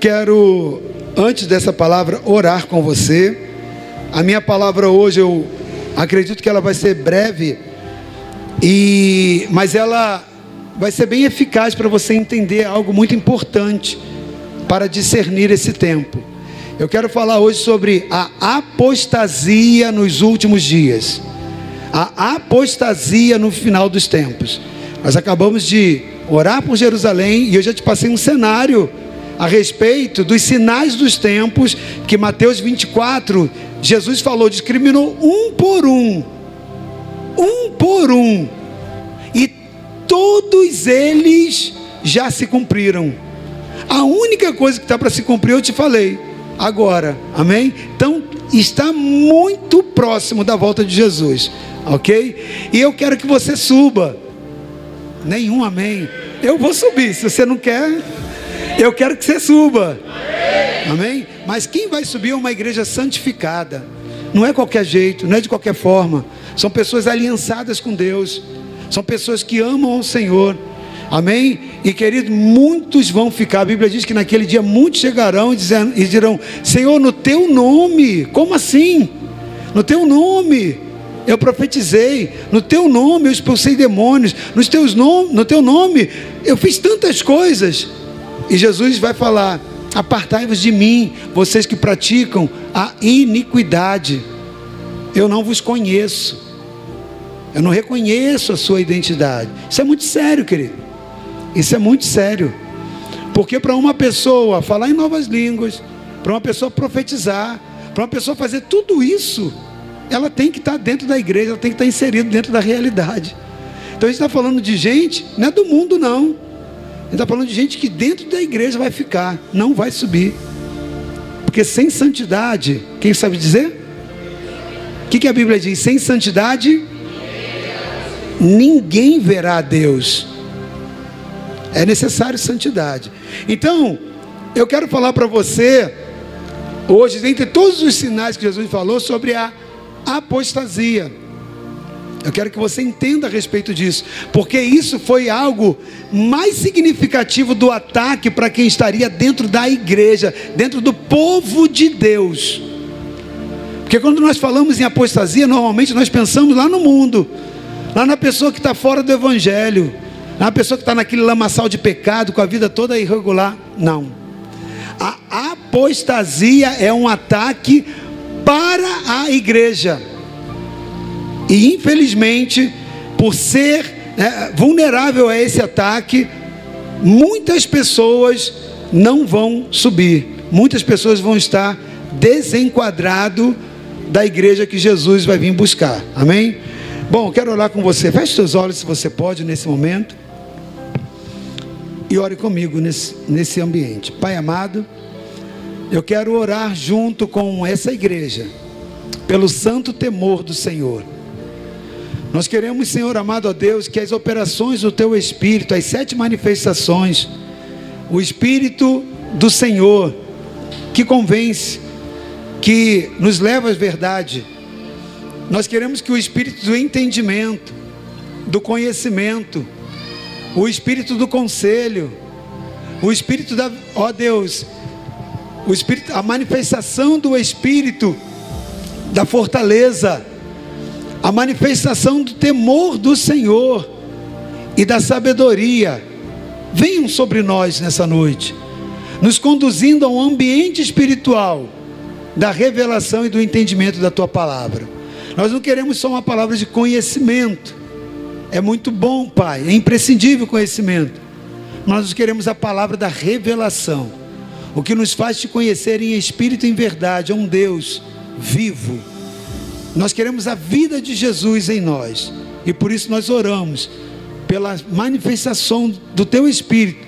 Quero, antes dessa palavra, orar com você. A minha palavra hoje, eu acredito que ela vai ser breve, e mas ela vai ser bem eficaz para você entender algo muito importante para discernir esse tempo. Eu quero falar hoje sobre a apostasia nos últimos dias. A apostasia no final dos tempos. Nós acabamos de orar por Jerusalém e eu já te passei um cenário a respeito dos sinais dos tempos que Mateus 24, Jesus falou, discriminou um por um. Um por um. E todos eles já se cumpriram. A única coisa que está para se cumprir, eu te falei. Agora, amém? Então, está muito próximo da volta de Jesus, ok? E eu quero que você suba. Nenhum amém. Eu vou subir, se você não quer, eu quero que você suba. Amém? Mas quem vai subir é uma igreja santificada. Não é qualquer jeito, não é de qualquer forma. São pessoas aliançadas com Deus. São pessoas que amam o Senhor. Amém? E querido, muitos vão ficar. A Bíblia diz que naquele dia muitos chegarão e, dirão: Senhor, no teu nome. Como assim? No teu nome. Eu profetizei, no teu nome eu expulsei demônios, nos teus nom no teu nome eu fiz tantas coisas. E Jesus vai falar: Apartai-vos de mim, vocês que praticam a iniquidade. Eu não vos conheço. Eu não reconheço a sua identidade. Isso é muito sério, querido. Isso é muito sério. Porque para uma pessoa falar em novas línguas, para uma pessoa profetizar, para uma pessoa fazer tudo isso, ela tem que estar dentro da igreja, ela tem que estar inserida dentro da realidade. Então a gente está falando de gente, não é do mundo não. Gente está falando de gente que dentro da igreja vai ficar, não vai subir. Porque sem santidade, quem sabe dizer? O que, que a Bíblia diz? Sem santidade, ninguém verá a Deus. É necessário santidade. Então, eu quero falar para você, hoje, dentre todos os sinais que Jesus falou, sobre a apostasia. Eu quero que você entenda a respeito disso, porque isso foi algo mais significativo do ataque para quem estaria dentro da igreja, dentro do povo de Deus. Porque quando nós falamos em apostasia, normalmente nós pensamos lá no mundo, lá na pessoa que está fora do evangelho, na pessoa que está naquele lamaçal de pecado, com a vida toda irregular. Não. A apostasia é um ataque para a igreja. E infelizmente, por ser né, vulnerável a esse ataque, muitas pessoas não vão subir. Muitas pessoas vão estar desenquadrado da igreja que Jesus vai vir buscar. Amém? Bom, quero orar com você. Feche seus olhos se você pode nesse momento. E ore comigo nesse, nesse ambiente. Pai amado, eu quero orar junto com essa igreja, pelo santo temor do Senhor. Nós queremos, Senhor amado a Deus, que as operações do Teu Espírito, as sete manifestações, o Espírito do Senhor, que convence, que nos leva à verdade, nós queremos que o Espírito do entendimento, do conhecimento, o Espírito do conselho, o Espírito da, ó Deus, o Espírito, a manifestação do Espírito da fortaleza, a manifestação do temor do Senhor e da sabedoria, venham sobre nós nessa noite, nos conduzindo a um ambiente espiritual da revelação e do entendimento da tua palavra. Nós não queremos só uma palavra de conhecimento. É muito bom, Pai, é imprescindível o conhecimento. Nós queremos a palavra da revelação o que nos faz te conhecer em espírito e em verdade, é um Deus vivo. Nós queremos a vida de Jesus em nós, e por isso nós oramos pela manifestação do teu espírito,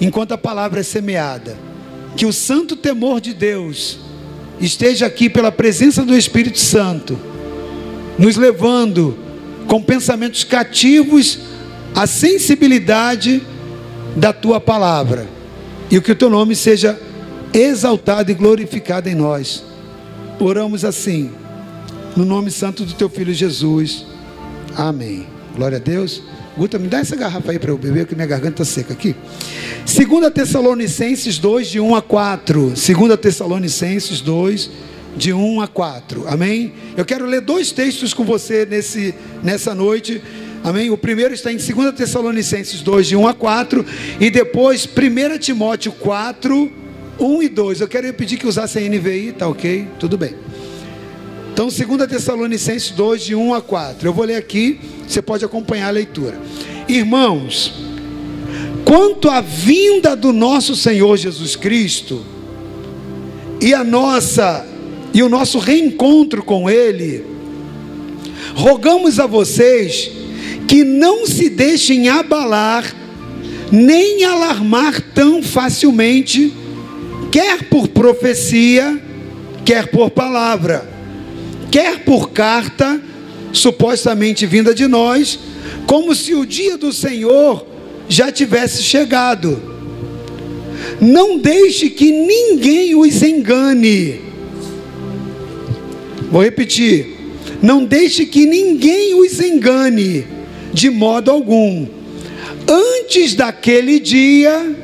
enquanto a palavra é semeada. Que o santo temor de Deus esteja aqui pela presença do Espírito Santo, nos levando com pensamentos cativos à sensibilidade da tua palavra e que o teu nome seja exaltado e glorificado em nós. Oramos assim, no nome santo do teu filho Jesus. Amém. Glória a Deus. Guta, me dá essa garrafa aí para eu beber, que minha garganta está seca aqui. 2 Tessalonicenses 2, de 1 a 4. 2 Tessalonicenses 2, de 1 a 4. Amém? Eu quero ler dois textos com você nesse, nessa noite. Amém? O primeiro está em 2 Tessalonicenses 2, de 1 a 4. E depois 1 Timóteo 4, 1 e 2. Eu quero pedir que usasse a NVI, tá ok? Tudo bem. Então, 2 Tessalonicenses 2, de 1 a 4. Eu vou ler aqui, você pode acompanhar a leitura. Irmãos, quanto à vinda do nosso Senhor Jesus Cristo e a nossa e o nosso reencontro com ele, rogamos a vocês que não se deixem abalar nem alarmar tão facilmente, quer por profecia, quer por palavra quer por carta, supostamente vinda de nós, como se o dia do Senhor já tivesse chegado. Não deixe que ninguém os engane. Vou repetir. Não deixe que ninguém os engane, de modo algum. Antes daquele dia,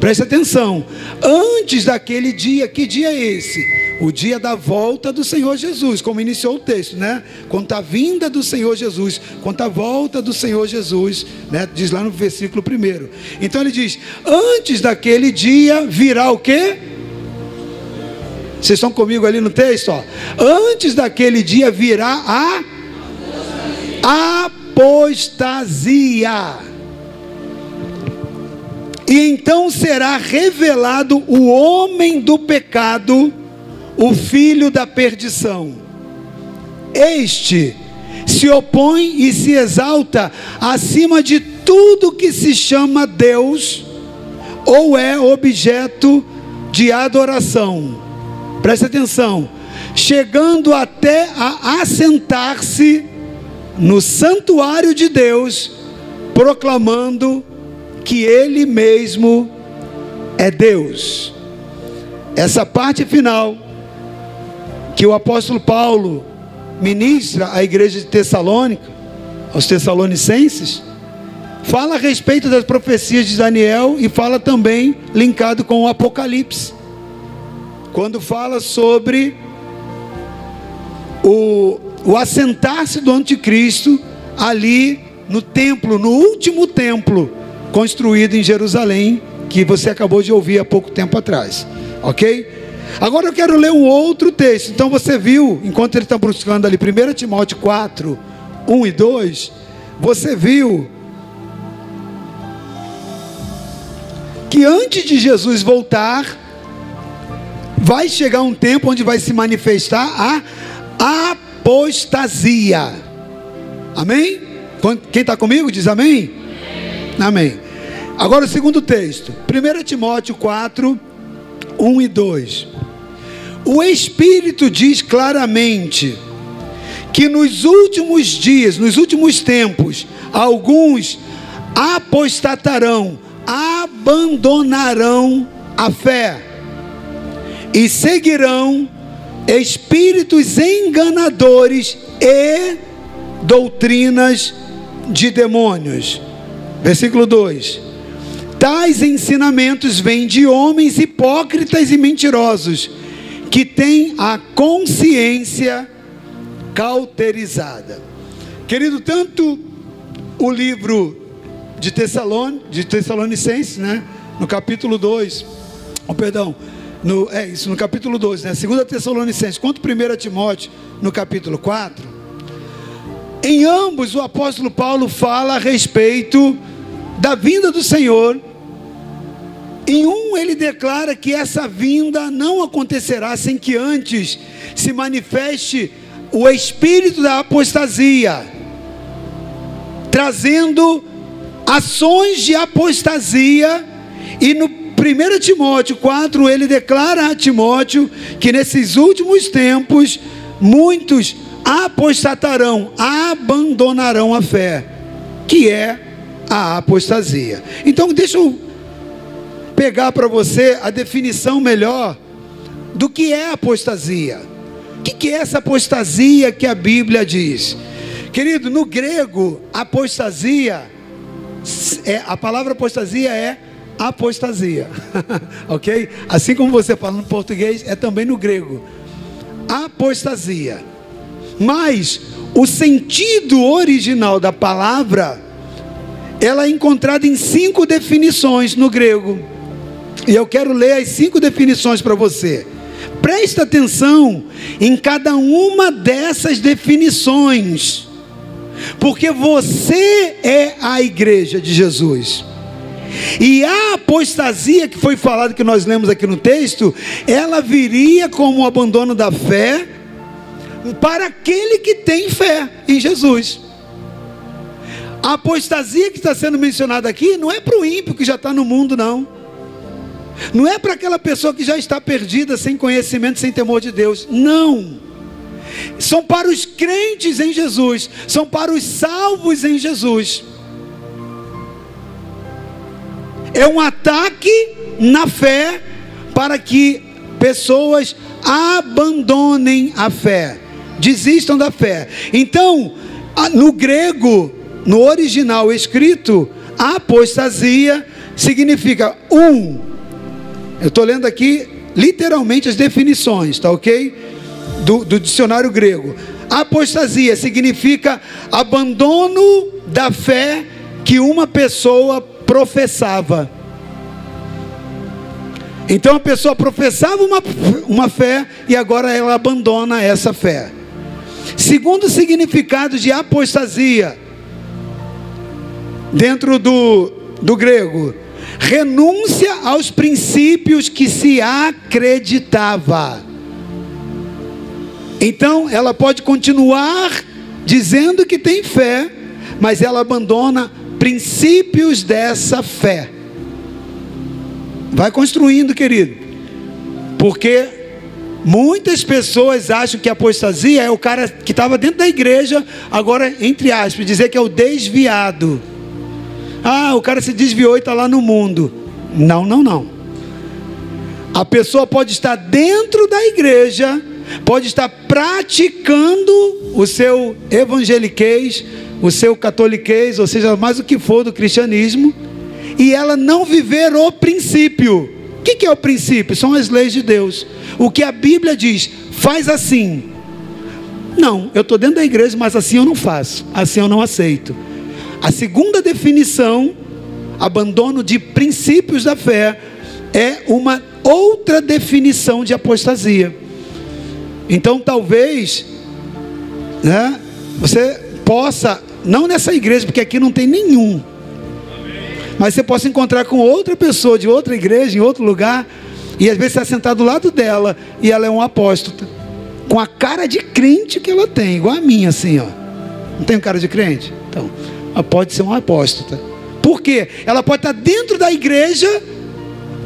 preste atenção. Antes daquele dia, que dia é esse? O dia da volta do Senhor Jesus, como iniciou o texto, né? Quanto a vinda do Senhor Jesus, quanto a volta do Senhor Jesus, né? Diz lá no versículo 1. Então ele diz: Antes daquele dia virá o quê? Vocês estão comigo ali no texto, ó. Antes daquele dia virá a apostasia. E então será revelado o homem do pecado, o filho da perdição. Este se opõe e se exalta acima de tudo que se chama Deus ou é objeto de adoração. Preste atenção. Chegando até a assentar-se no santuário de Deus, proclamando que Ele mesmo é Deus. Essa parte final que o apóstolo Paulo ministra à igreja de Tessalônica, aos Tessalonicenses, fala a respeito das profecias de Daniel e fala também linkado com o Apocalipse. Quando fala sobre o, o assentar-se do anticristo ali no templo, no último templo construído em Jerusalém, que você acabou de ouvir há pouco tempo atrás. Ok? Agora eu quero ler um outro texto. Então você viu, enquanto ele está buscando ali, 1 Timóteo 4, 1 e 2, você viu que antes de Jesus voltar, vai chegar um tempo onde vai se manifestar a apostasia. Amém? Quem está comigo diz amém? Amém. Agora o segundo texto, 1 Timóteo 4, 1 e 2. O Espírito diz claramente que nos últimos dias, nos últimos tempos, alguns apostatarão, abandonarão a fé e seguirão espíritos enganadores e doutrinas de demônios. Versículo 2: Tais ensinamentos vêm de homens hipócritas e mentirosos tem a consciência cauterizada. Querido, tanto o livro de, Tessalon, de Tessalonicenses, né? No capítulo 2, oh, perdão, no, é isso, no capítulo 2, né? 2 Tessalonicenses, quanto 1 Timóteo, no capítulo 4, em ambos o apóstolo Paulo fala a respeito da vinda do Senhor em um, ele declara que essa vinda não acontecerá sem que antes se manifeste o espírito da apostasia, trazendo ações de apostasia, e no 1 Timóteo 4, ele declara a Timóteo que nesses últimos tempos muitos apostatarão, abandonarão a fé, que é a apostasia. Então, deixa eu pegar para você a definição melhor do que é apostasia. O que é essa apostasia que a Bíblia diz? Querido, no grego, apostasia é, a palavra apostasia é apostasia, ok? Assim como você fala no português, é também no grego. Apostasia. Mas o sentido original da palavra, ela é encontrada em cinco definições no grego. E eu quero ler as cinco definições para você. Presta atenção em cada uma dessas definições, porque você é a igreja de Jesus. E a apostasia que foi falada, que nós lemos aqui no texto, ela viria como o abandono da fé para aquele que tem fé em Jesus. A apostasia que está sendo mencionada aqui não é para o ímpio que já está no mundo, não. Não é para aquela pessoa que já está perdida, sem conhecimento, sem temor de Deus. Não. São para os crentes em Jesus, são para os salvos em Jesus. É um ataque na fé para que pessoas abandonem a fé, desistam da fé. Então, no grego, no original escrito, apostasia significa um. Eu estou lendo aqui literalmente as definições, tá ok? Do, do dicionário grego. Apostasia significa abandono da fé que uma pessoa professava. Então a pessoa professava uma, uma fé e agora ela abandona essa fé. Segundo significado de apostasia, dentro do, do grego, renúncia aos princípios que se acreditava. Então ela pode continuar dizendo que tem fé, mas ela abandona princípios dessa fé. Vai construindo, querido. Porque muitas pessoas acham que apostasia é o cara que estava dentro da igreja, agora, entre aspas, dizer que é o desviado. Ah, o cara se desviou e está lá no mundo. Não, não, não. A pessoa pode estar dentro da igreja, pode estar praticando o seu evangeliquez, o seu catoliquez, ou seja, mais o que for do cristianismo, e ela não viver o princípio. O que, que é o princípio? São as leis de Deus. O que a Bíblia diz, faz assim. Não, eu estou dentro da igreja, mas assim eu não faço, assim eu não aceito. A segunda definição, abandono de princípios da fé, é uma outra definição de apostasia. Então talvez, né, você possa não nessa igreja, porque aqui não tem nenhum. Mas você possa encontrar com outra pessoa de outra igreja, em outro lugar, e às vezes está sentado do lado dela e ela é um apóstolo. Com a cara de crente que ela tem, igual a minha, assim, ó. Não tem cara de crente? Então, ela pode ser um apóstolo. Por quê? Ela pode estar dentro da igreja,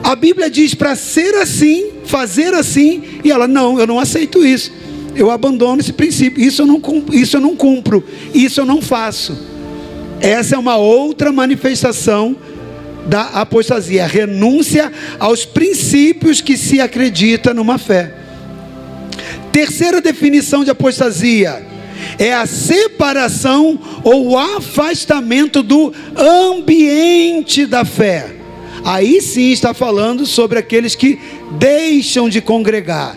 a Bíblia diz para ser assim, fazer assim, e ela, não, eu não aceito isso eu abandono esse princípio. Isso eu não, isso eu não cumpro, isso eu não faço. Essa é uma outra manifestação da apostasia, renúncia aos princípios que se acredita numa fé. Terceira definição de apostasia é a separação ou o afastamento do ambiente da fé. Aí sim está falando sobre aqueles que deixam de congregar.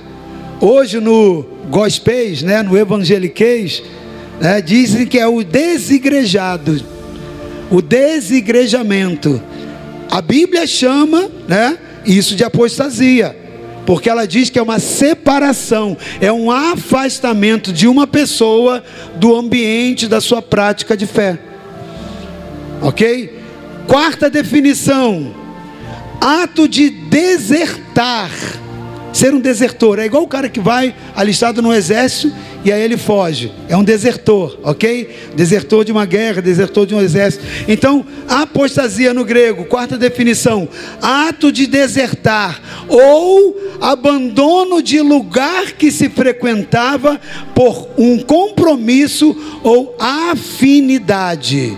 Hoje no gospéis, né, no evangeliquez, né, dizem que é o desigrejado, o desigrejamento. A Bíblia chama né, isso de apostasia, porque ela diz que é uma separação, é um afastamento de uma pessoa do ambiente da sua prática de fé. Ok? Quarta definição: ato de desertar Ser um desertor é igual o cara que vai alistado no exército e aí ele foge. É um desertor, ok? Desertor de uma guerra, desertor de um exército. Então, apostasia no grego, quarta definição: ato de desertar ou abandono de lugar que se frequentava por um compromisso ou afinidade,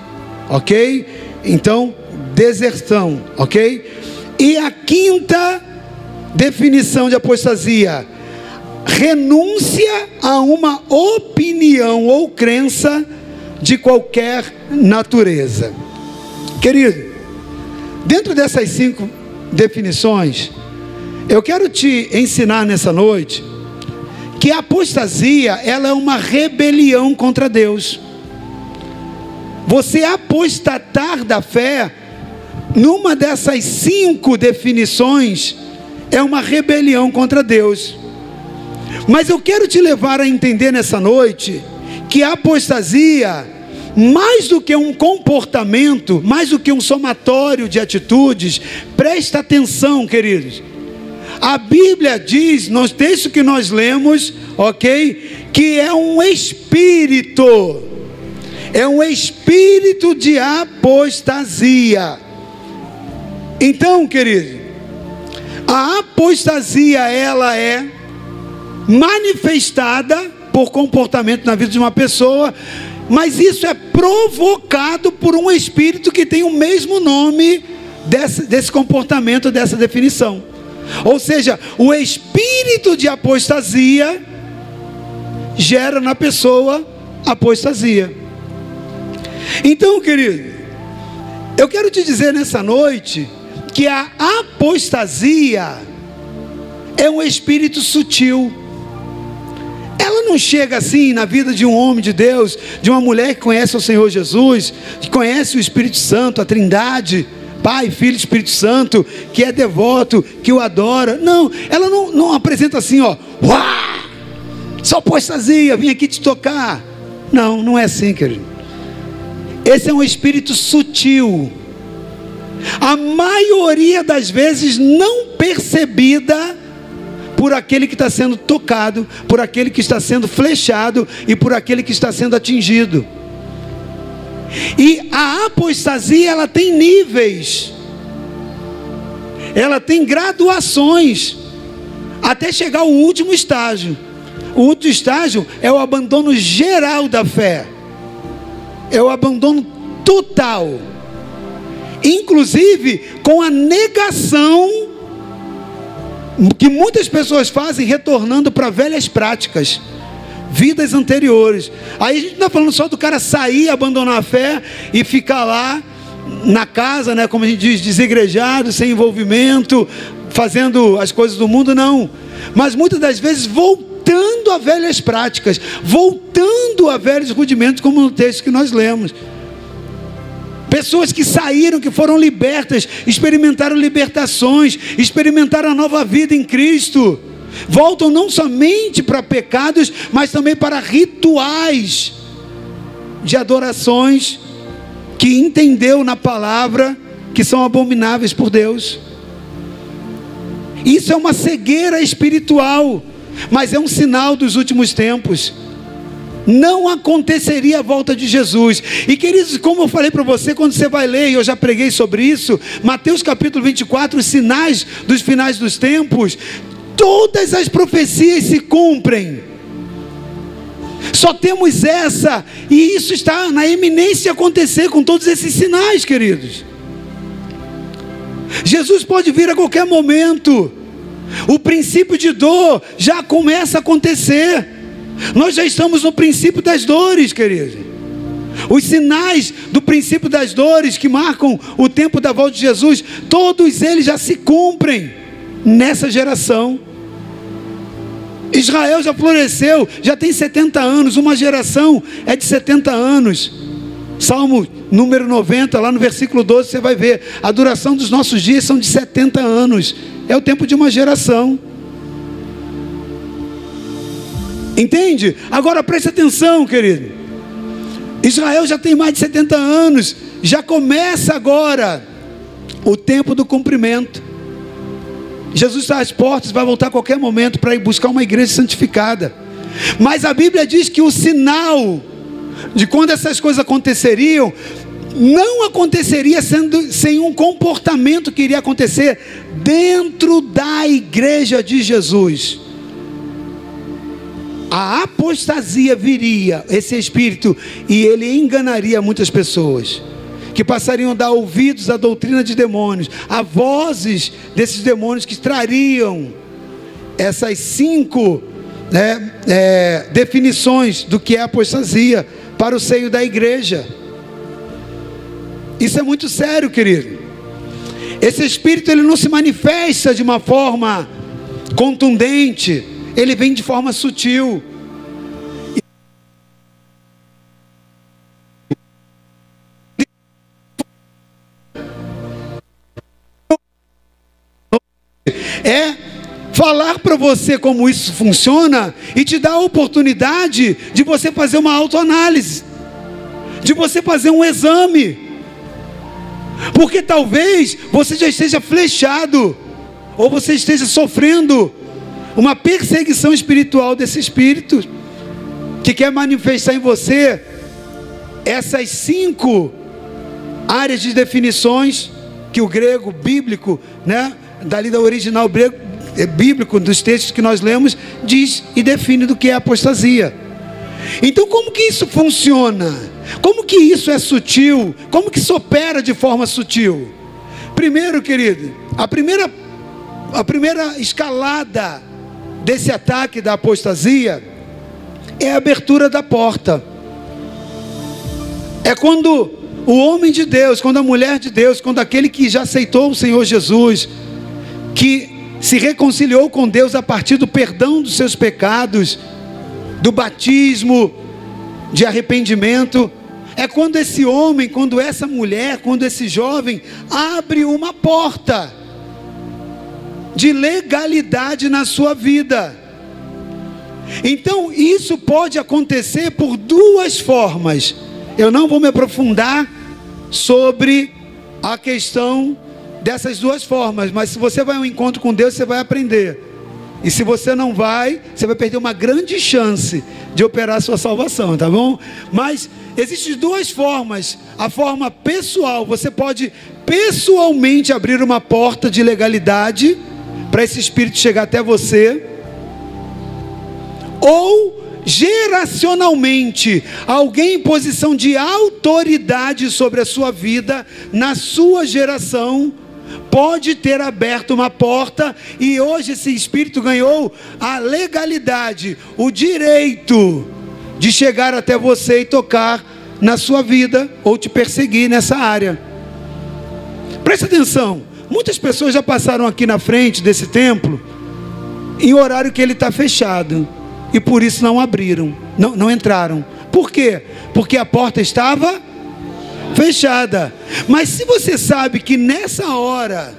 ok? Então, deserção, ok? E a quinta Definição de apostasia: renúncia a uma opinião ou crença de qualquer natureza. Querido, dentro dessas cinco definições, eu quero te ensinar nessa noite que a apostasia ela é uma rebelião contra Deus. Você apostatar da fé, numa dessas cinco definições, é uma rebelião contra Deus. Mas eu quero te levar a entender nessa noite que a apostasia, mais do que um comportamento, mais do que um somatório de atitudes, presta atenção, queridos. A Bíblia diz, no texto que nós lemos, ok, que é um espírito é um espírito de apostasia. Então, querido, a apostasia ela é manifestada por comportamento na vida de uma pessoa, mas isso é provocado por um espírito que tem o mesmo nome desse, desse comportamento, dessa definição. Ou seja, o espírito de apostasia gera na pessoa apostasia. Então, querido, eu quero te dizer nessa noite que a apostasia é um espírito sutil. Ela não chega assim na vida de um homem de Deus, de uma mulher que conhece o Senhor Jesus, que conhece o Espírito Santo, a Trindade, Pai, Filho Espírito Santo, que é devoto, que o adora. Não, ela não, não apresenta assim, ó, uá, só apostasia, vim aqui te tocar. Não, não é assim, querido. Esse é um espírito sutil. A maioria das vezes não percebida por aquele que está sendo tocado, por aquele que está sendo flechado e por aquele que está sendo atingido. E a apostasia ela tem níveis, ela tem graduações, até chegar ao último estágio. O último estágio é o abandono geral da fé é o abandono total, inclusive com a negação que muitas pessoas fazem retornando para velhas práticas, vidas anteriores. Aí a gente não está falando só do cara sair, abandonar a fé e ficar lá na casa, né, como a gente diz, desegrejado, sem envolvimento, fazendo as coisas do mundo, não. Mas muitas das vezes voltando a velhas práticas, voltando a velhos rudimentos, como no texto que nós lemos. Pessoas que saíram, que foram libertas, experimentaram libertações, experimentaram a nova vida em Cristo. Voltam não somente para pecados, mas também para rituais de adorações que entendeu na palavra que são abomináveis por Deus. Isso é uma cegueira espiritual mas é um sinal dos últimos tempos. Não aconteceria a volta de Jesus. E queridos, como eu falei para você, quando você vai ler, e eu já preguei sobre isso, Mateus capítulo 24, os sinais dos finais dos tempos, todas as profecias se cumprem. Só temos essa, e isso está na eminência de acontecer com todos esses sinais, queridos. Jesus pode vir a qualquer momento. O princípio de dor já começa a acontecer. Nós já estamos no princípio das dores, querido. Os sinais do princípio das dores que marcam o tempo da volta de Jesus, todos eles já se cumprem nessa geração. Israel já floresceu, já tem 70 anos, uma geração é de 70 anos. Salmo número 90, lá no versículo 12, você vai ver: a duração dos nossos dias são de 70 anos é o tempo de uma geração. Entende? Agora preste atenção, querido. Israel já tem mais de 70 anos, já começa agora o tempo do cumprimento. Jesus está às portas, vai voltar a qualquer momento para ir buscar uma igreja santificada. Mas a Bíblia diz que o sinal de quando essas coisas aconteceriam não aconteceria sendo, sem um comportamento que iria acontecer dentro da igreja de Jesus. A apostasia viria, esse espírito, e ele enganaria muitas pessoas, que passariam a dar ouvidos à doutrina de demônios, a vozes desses demônios que trariam essas cinco né, é, definições do que é apostasia para o seio da igreja. Isso é muito sério, querido. Esse espírito ele não se manifesta de uma forma contundente, ele vem de forma sutil. É falar para você como isso funciona e te dar a oportunidade de você fazer uma autoanálise, de você fazer um exame, porque talvez você já esteja flechado, ou você esteja sofrendo uma perseguição espiritual desse espírito, que quer manifestar em você essas cinco áreas de definições que o grego bíblico, né, dali da original grego, é, bíblico, dos textos que nós lemos, diz e define do que é apostasia. Então, como que isso funciona? Como que isso é sutil? Como que isso opera de forma sutil? Primeiro, querido, a primeira, a primeira escalada desse ataque da apostasia é a abertura da porta. É quando o homem de Deus, quando a mulher de Deus, quando aquele que já aceitou o Senhor Jesus, que se reconciliou com Deus a partir do perdão dos seus pecados, do batismo, de arrependimento. É quando esse homem, quando essa mulher, quando esse jovem abre uma porta de legalidade na sua vida. Então, isso pode acontecer por duas formas. Eu não vou me aprofundar sobre a questão dessas duas formas, mas se você vai ao encontro com Deus, você vai aprender. E se você não vai, você vai perder uma grande chance de operar a sua salvação, tá bom? Mas existem duas formas. A forma pessoal, você pode pessoalmente abrir uma porta de legalidade para esse espírito chegar até você. Ou geracionalmente, alguém em posição de autoridade sobre a sua vida, na sua geração, pode ter aberto uma porta e hoje esse espírito ganhou a legalidade, o direito de chegar até você e tocar na sua vida ou te perseguir nessa área. Preste atenção, muitas pessoas já passaram aqui na frente desse templo em horário que ele está fechado e por isso não abriram, não, não entraram. Por quê? Porque a porta estava fechada. Mas se você sabe que nessa hora,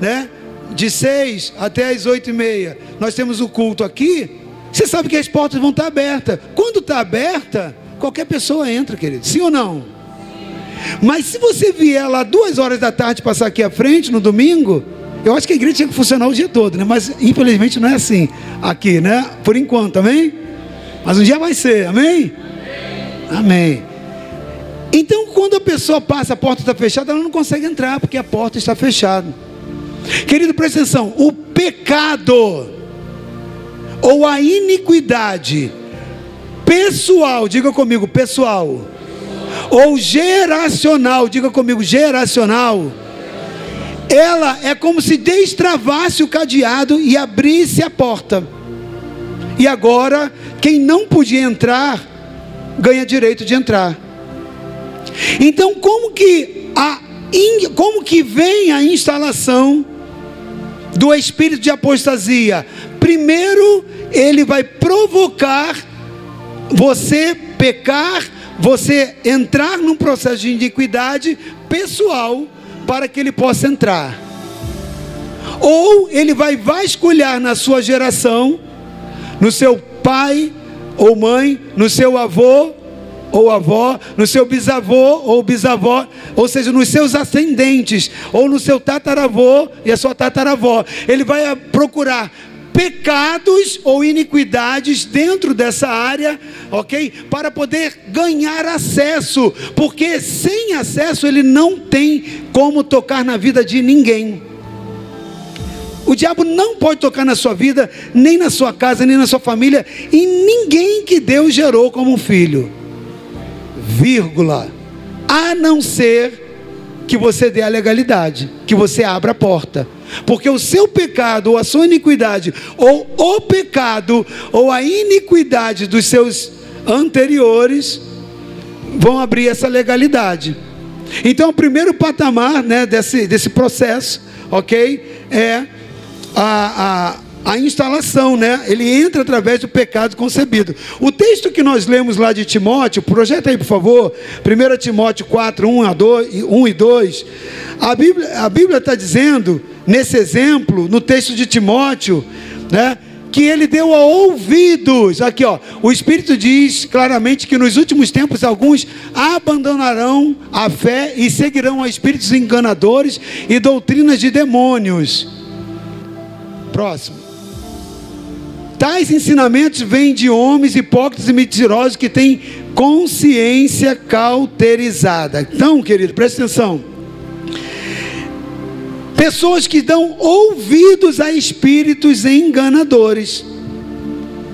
né, de seis até as oito e meia, nós temos o culto aqui, você sabe que as portas vão estar abertas. Quando está aberta, qualquer pessoa entra, querido. Sim ou não? Mas se você vier lá duas horas da tarde passar aqui à frente no domingo, eu acho que a igreja tinha que funcionar o dia todo, né? Mas infelizmente não é assim aqui, né? Por enquanto, amém? Mas um dia vai ser, amém? Amém. amém. Então, quando a pessoa passa, a porta está fechada, ela não consegue entrar, porque a porta está fechada. Querido, presta atenção: o pecado, ou a iniquidade, pessoal, diga comigo, pessoal, ou geracional, diga comigo, geracional, ela é como se destravasse o cadeado e abrisse a porta. E agora, quem não podia entrar, ganha direito de entrar. Então, como que a como que vem a instalação do espírito de apostasia? Primeiro, ele vai provocar você pecar, você entrar num processo de iniquidade pessoal para que ele possa entrar. Ou ele vai vasculhar na sua geração, no seu pai ou mãe, no seu avô, ou avó, no seu bisavô ou bisavó, ou seja, nos seus ascendentes, ou no seu tataravô e a sua tataravó. Ele vai procurar pecados ou iniquidades dentro dessa área, ok? Para poder ganhar acesso, porque sem acesso ele não tem como tocar na vida de ninguém. O diabo não pode tocar na sua vida, nem na sua casa, nem na sua família, e ninguém que Deus gerou como filho vírgula, a não ser que você dê a legalidade, que você abra a porta. Porque o seu pecado, ou a sua iniquidade, ou o pecado, ou a iniquidade dos seus anteriores, vão abrir essa legalidade. Então, o primeiro patamar né, desse, desse processo, ok, é a, a, a instalação, né? Ele entra através do pecado concebido. O texto que nós lemos lá de Timóteo, projeta aí, por favor, 1 Timóteo 4, 1, a 2, 1 e 2. A Bíblia a Bíblia está dizendo, nesse exemplo, no texto de Timóteo, né? que ele deu a ouvidos. Aqui, ó, o Espírito diz claramente que nos últimos tempos alguns abandonarão a fé e seguirão a espíritos enganadores e doutrinas de demônios. Próximo. Tais ensinamentos vêm de homens hipócritas e mentirosos que têm consciência cauterizada. Então, querido, presta atenção. Pessoas que dão ouvidos a espíritos enganadores.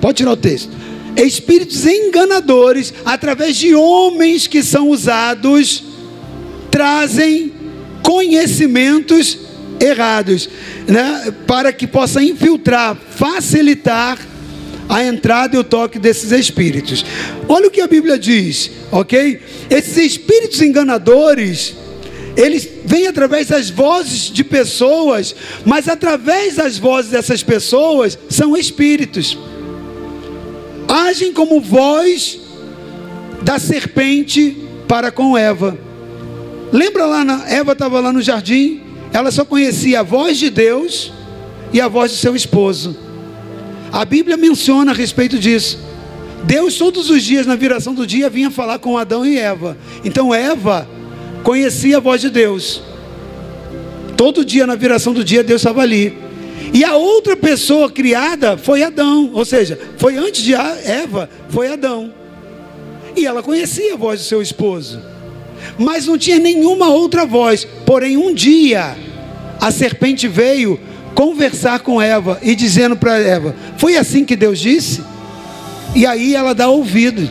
Pode tirar o texto. Espíritos enganadores, através de homens que são usados, trazem conhecimentos errados, né? para que possa infiltrar, facilitar a entrada e o toque desses espíritos. Olha o que a Bíblia diz, ok? Esses espíritos enganadores eles vêm através das vozes de pessoas, mas através das vozes dessas pessoas são espíritos. Agem como voz da serpente para com Eva. Lembra lá, na, Eva estava lá no jardim, ela só conhecia a voz de Deus e a voz de seu esposo. A Bíblia menciona a respeito disso. Deus todos os dias na viração do dia vinha falar com Adão e Eva. Então Eva conhecia a voz de Deus. Todo dia, na viração do dia, Deus estava ali. E a outra pessoa criada foi Adão, ou seja, foi antes de Eva, foi Adão. E ela conhecia a voz do seu esposo, mas não tinha nenhuma outra voz. Porém, um dia, a serpente veio conversar com Eva e dizendo para Eva: Foi assim que Deus disse? E aí ela dá ouvido.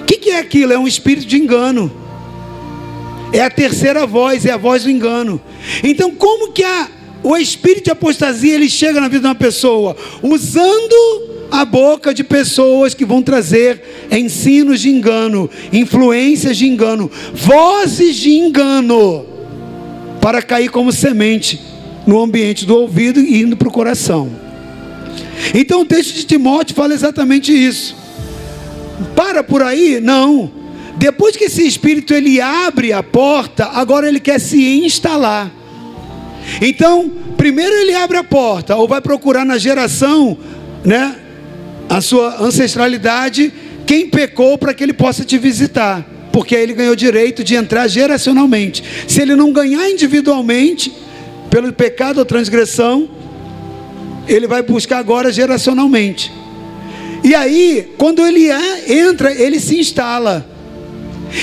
O que, que é aquilo? É um espírito de engano. É a terceira voz, é a voz do engano. Então, como que a, o espírito de apostasia ele chega na vida de uma pessoa? Usando a boca de pessoas que vão trazer ensinos de engano, influências de engano, vozes de engano, para cair como semente no ambiente do ouvido e indo para o coração. Então o texto de Timóteo fala exatamente isso. Para por aí? Não. Depois que esse espírito ele abre a porta, agora ele quer se instalar. Então, primeiro ele abre a porta, ou vai procurar na geração, né, a sua ancestralidade, quem pecou para que ele possa te visitar, porque aí ele ganhou direito de entrar geracionalmente. Se ele não ganhar individualmente, pelo pecado ou transgressão, ele vai buscar agora geracionalmente. E aí, quando ele é, entra, ele se instala.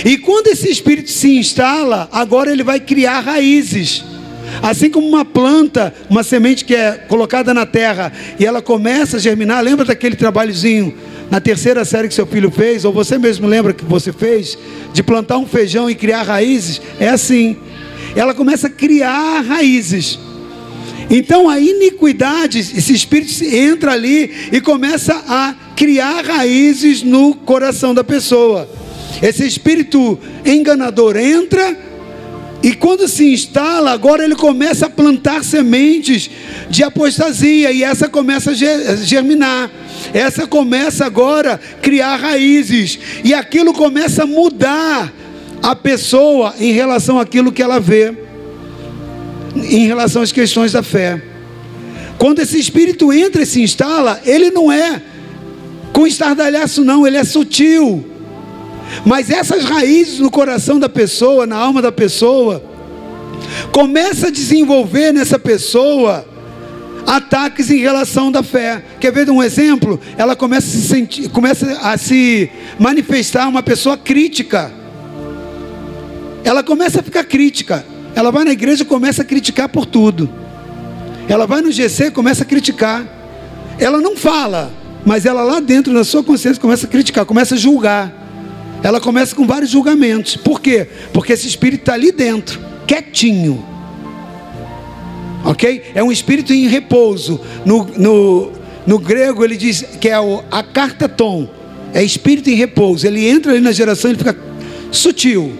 E quando esse espírito se instala, agora ele vai criar raízes. Assim como uma planta, uma semente que é colocada na terra e ela começa a germinar, lembra daquele trabalhozinho na terceira série que seu filho fez, ou você mesmo lembra que você fez, de plantar um feijão e criar raízes? É assim. Ela começa a criar raízes. Então a iniquidade, esse espírito entra ali e começa a criar raízes no coração da pessoa. Esse espírito enganador entra e quando se instala, agora ele começa a plantar sementes de apostasia e essa começa a germinar. Essa começa agora a criar raízes e aquilo começa a mudar a pessoa em relação àquilo que ela vê, em relação às questões da fé. Quando esse espírito entra e se instala, ele não é com estardalhaço, não, ele é sutil mas essas raízes no coração da pessoa, na alma da pessoa, começa a desenvolver nessa pessoa ataques em relação da fé. Quer ver um exemplo? Ela começa a se sentir, começa a se manifestar uma pessoa crítica. Ela começa a ficar crítica. Ela vai na igreja e começa a criticar por tudo. Ela vai no GC e começa a criticar. Ela não fala, mas ela lá dentro na sua consciência começa a criticar, começa a julgar ela começa com vários julgamentos. Por quê? Porque esse espírito está ali dentro, quietinho. Ok? É um espírito em repouso. No, no, no grego ele diz que é o acartaton. É espírito em repouso. Ele entra ali na geração e fica sutil.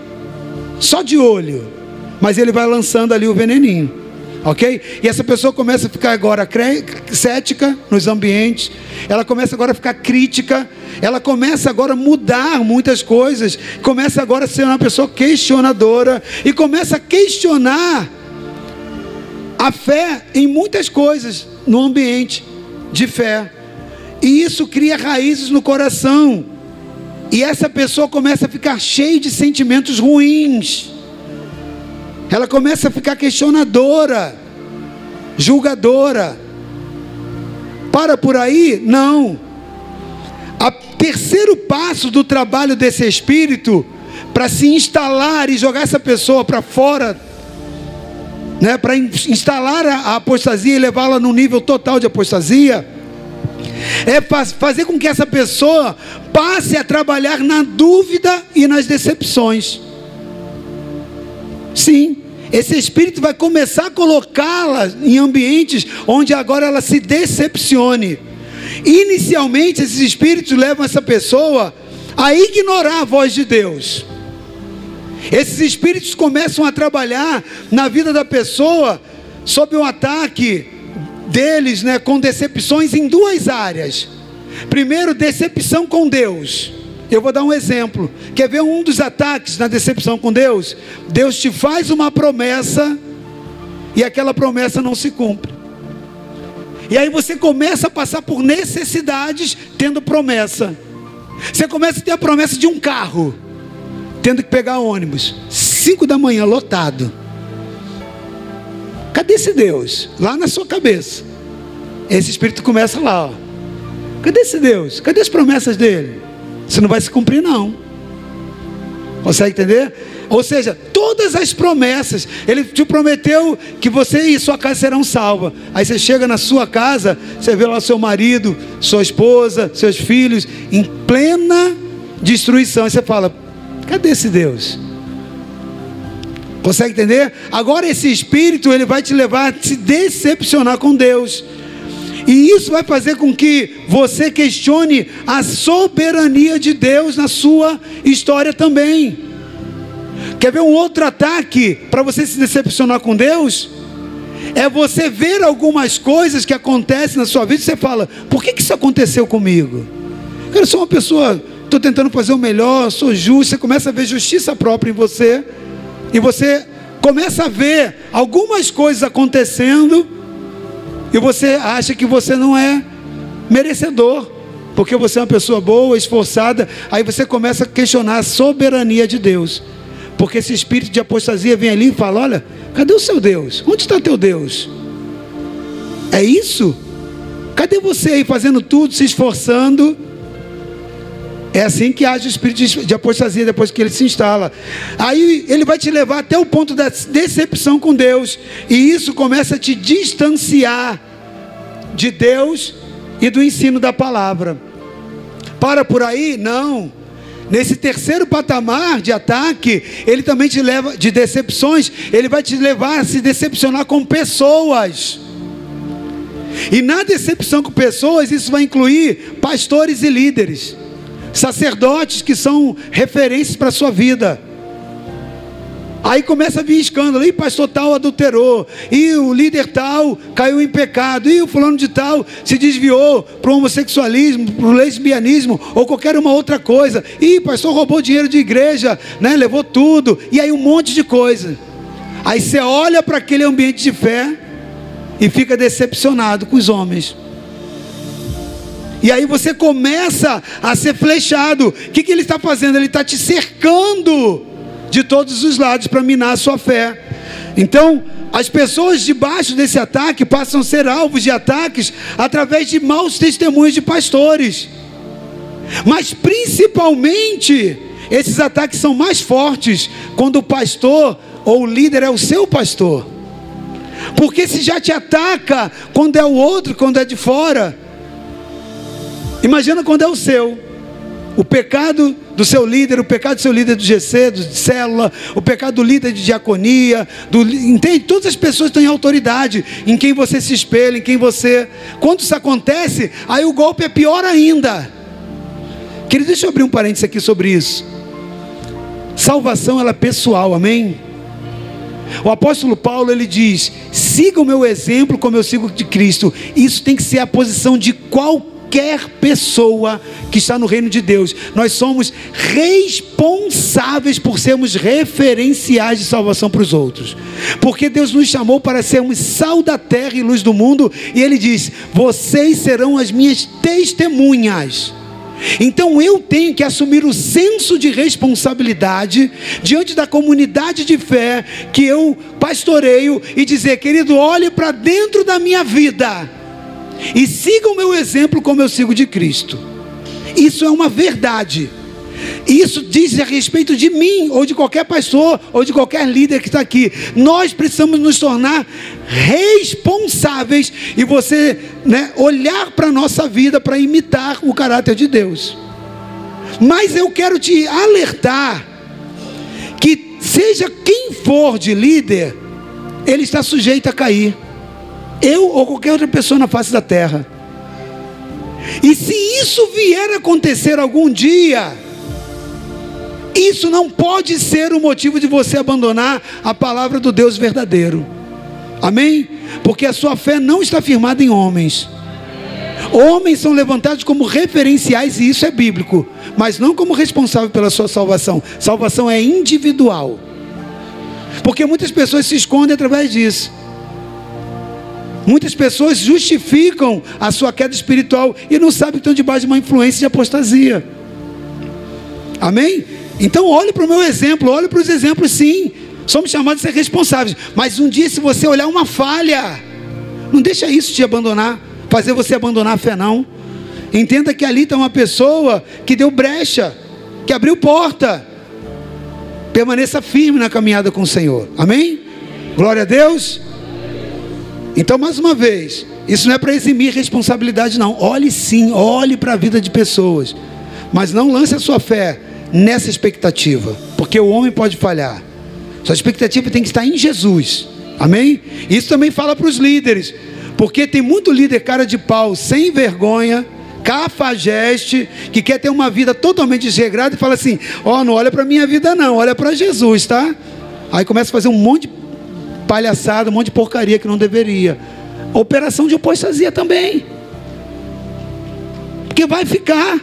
só de olho, mas ele vai lançando ali o veneninho, ok? E essa pessoa começa a ficar agora cética nos ambientes, ela começa agora a ficar crítica, ela começa agora a mudar muitas coisas, começa agora a ser uma pessoa questionadora e começa a questionar a fé em muitas coisas no ambiente de fé. E isso cria raízes no coração. E essa pessoa começa a ficar cheia de sentimentos ruins. Ela começa a ficar questionadora, julgadora. Para por aí? Não. O terceiro passo do trabalho desse espírito para se instalar e jogar essa pessoa para fora, né, para instalar a apostasia e levá-la no nível total de apostasia é fazer com que essa pessoa passe a trabalhar na dúvida e nas decepções. Sim, esse espírito vai começar a colocá-la em ambientes onde agora ela se decepcione. Inicialmente, esses espíritos levam essa pessoa a ignorar a voz de Deus. Esses espíritos começam a trabalhar na vida da pessoa sob o ataque deles, né, com decepções em duas áreas. Primeiro, decepção com Deus. Eu vou dar um exemplo. Quer ver um dos ataques na decepção com Deus? Deus te faz uma promessa e aquela promessa não se cumpre. E aí você começa a passar por necessidades tendo promessa. Você começa a ter a promessa de um carro, tendo que pegar ônibus, cinco da manhã lotado. Cadê esse Deus? Lá na sua cabeça. Esse espírito começa lá. Ó. Cadê esse Deus? Cadê as promessas dele? Isso não vai se cumprir, não. Consegue entender? Ou seja, todas as promessas, ele te prometeu que você e sua casa serão salvas. Aí você chega na sua casa, você vê lá seu marido, sua esposa, seus filhos em plena destruição. Aí você fala: cadê esse Deus? Consegue entender? Agora esse espírito ele vai te levar a se decepcionar com Deus. E isso vai fazer com que você questione a soberania de Deus na sua história também. Quer ver um outro ataque para você se decepcionar com Deus? É você ver algumas coisas que acontecem na sua vida e você fala: por que, que isso aconteceu comigo? Eu sou uma pessoa, estou tentando fazer o melhor, sou justo. Você começa a ver justiça própria em você e você começa a ver algumas coisas acontecendo, e você acha que você não é merecedor, porque você é uma pessoa boa, esforçada, aí você começa a questionar a soberania de Deus. Porque esse espírito de apostasia vem ali e fala: Olha, cadê o seu Deus? Onde está teu Deus? É isso? Cadê você aí fazendo tudo, se esforçando? É assim que age o espírito de apostasia depois que ele se instala. Aí ele vai te levar até o ponto da decepção com Deus. E isso começa a te distanciar de Deus e do ensino da palavra. Para por aí? Não. Nesse terceiro patamar de ataque, ele também te leva de decepções, ele vai te levar a se decepcionar com pessoas. E na decepção com pessoas, isso vai incluir pastores e líderes sacerdotes que são referências para a sua vida. Aí começa a vir escândalo, e pastor tal adulterou, e o líder tal caiu em pecado, e o fulano de tal se desviou para o homossexualismo, para o lesbianismo, ou qualquer uma outra coisa, e pastor roubou dinheiro de igreja, né, levou tudo, e aí um monte de coisa. Aí você olha para aquele ambiente de fé e fica decepcionado com os homens. E aí você começa a ser flechado. O que, que ele está fazendo? Ele está te cercando de todos os lados para minar a sua fé. Então, as pessoas debaixo desse ataque passam a ser alvos de ataques através de maus testemunhos de pastores. Mas principalmente, esses ataques são mais fortes quando o pastor ou o líder é o seu pastor. Porque se já te ataca quando é o outro, quando é de fora, Imagina quando é o seu. O pecado do seu líder, o pecado do seu líder do GC, de célula, o pecado do líder de diaconia, do, entende? Todas as pessoas têm autoridade em quem você se espelha, em quem você. Quando isso acontece, aí o golpe é pior ainda. Querido, deixa eu abrir um parênteses aqui sobre isso. salvação ela é pessoal, amém? O apóstolo Paulo ele diz: siga o meu exemplo como eu sigo de Cristo. Isso tem que ser a posição de qualquer pessoa que está no reino de Deus. Nós somos responsáveis por sermos referenciais de salvação para os outros. Porque Deus nos chamou para sermos sal da terra e luz do mundo, e Ele diz: vocês serão as minhas testemunhas. Então eu tenho que assumir o senso de responsabilidade diante da comunidade de fé que eu pastoreio e dizer, querido, olhe para dentro da minha vida e siga o meu exemplo como eu sigo de Cristo. Isso é uma verdade. Isso diz a respeito de mim, ou de qualquer pastor, ou de qualquer líder que está aqui. Nós precisamos nos tornar responsáveis e você né, olhar para a nossa vida para imitar o caráter de Deus. Mas eu quero te alertar que, seja quem for de líder, ele está sujeito a cair. Eu ou qualquer outra pessoa na face da terra. E se isso vier a acontecer algum dia, isso não pode ser o motivo de você abandonar a palavra do Deus verdadeiro. Amém? Porque a sua fé não está firmada em homens. Homens são levantados como referenciais, e isso é bíblico, mas não como responsável pela sua salvação. Salvação é individual. Porque muitas pessoas se escondem através disso. Muitas pessoas justificam a sua queda espiritual e não sabem que estão debaixo de uma influência de apostasia. Amém? Então olhe para o meu exemplo, olhe para os exemplos sim. Somos chamados a ser responsáveis. Mas um dia, se você olhar uma falha, não deixa isso te abandonar, fazer você abandonar a fé, não. Entenda que ali está uma pessoa que deu brecha, que abriu porta. Permaneça firme na caminhada com o Senhor. Amém? Glória a Deus. Então, mais uma vez, isso não é para eximir responsabilidade, não. Olhe sim, olhe para a vida de pessoas. Mas não lance a sua fé nessa expectativa, porque o homem pode falhar. Sua expectativa tem que estar em Jesus. Amém? Isso também fala para os líderes, porque tem muito líder cara de pau, sem vergonha, cafajeste, que quer ter uma vida totalmente desregrada e fala assim: "Ó, oh, não olha para minha vida não, olha para Jesus, tá?" Aí começa a fazer um monte de palhaçada, um monte de porcaria que não deveria. Operação de apostasia também. Porque vai ficar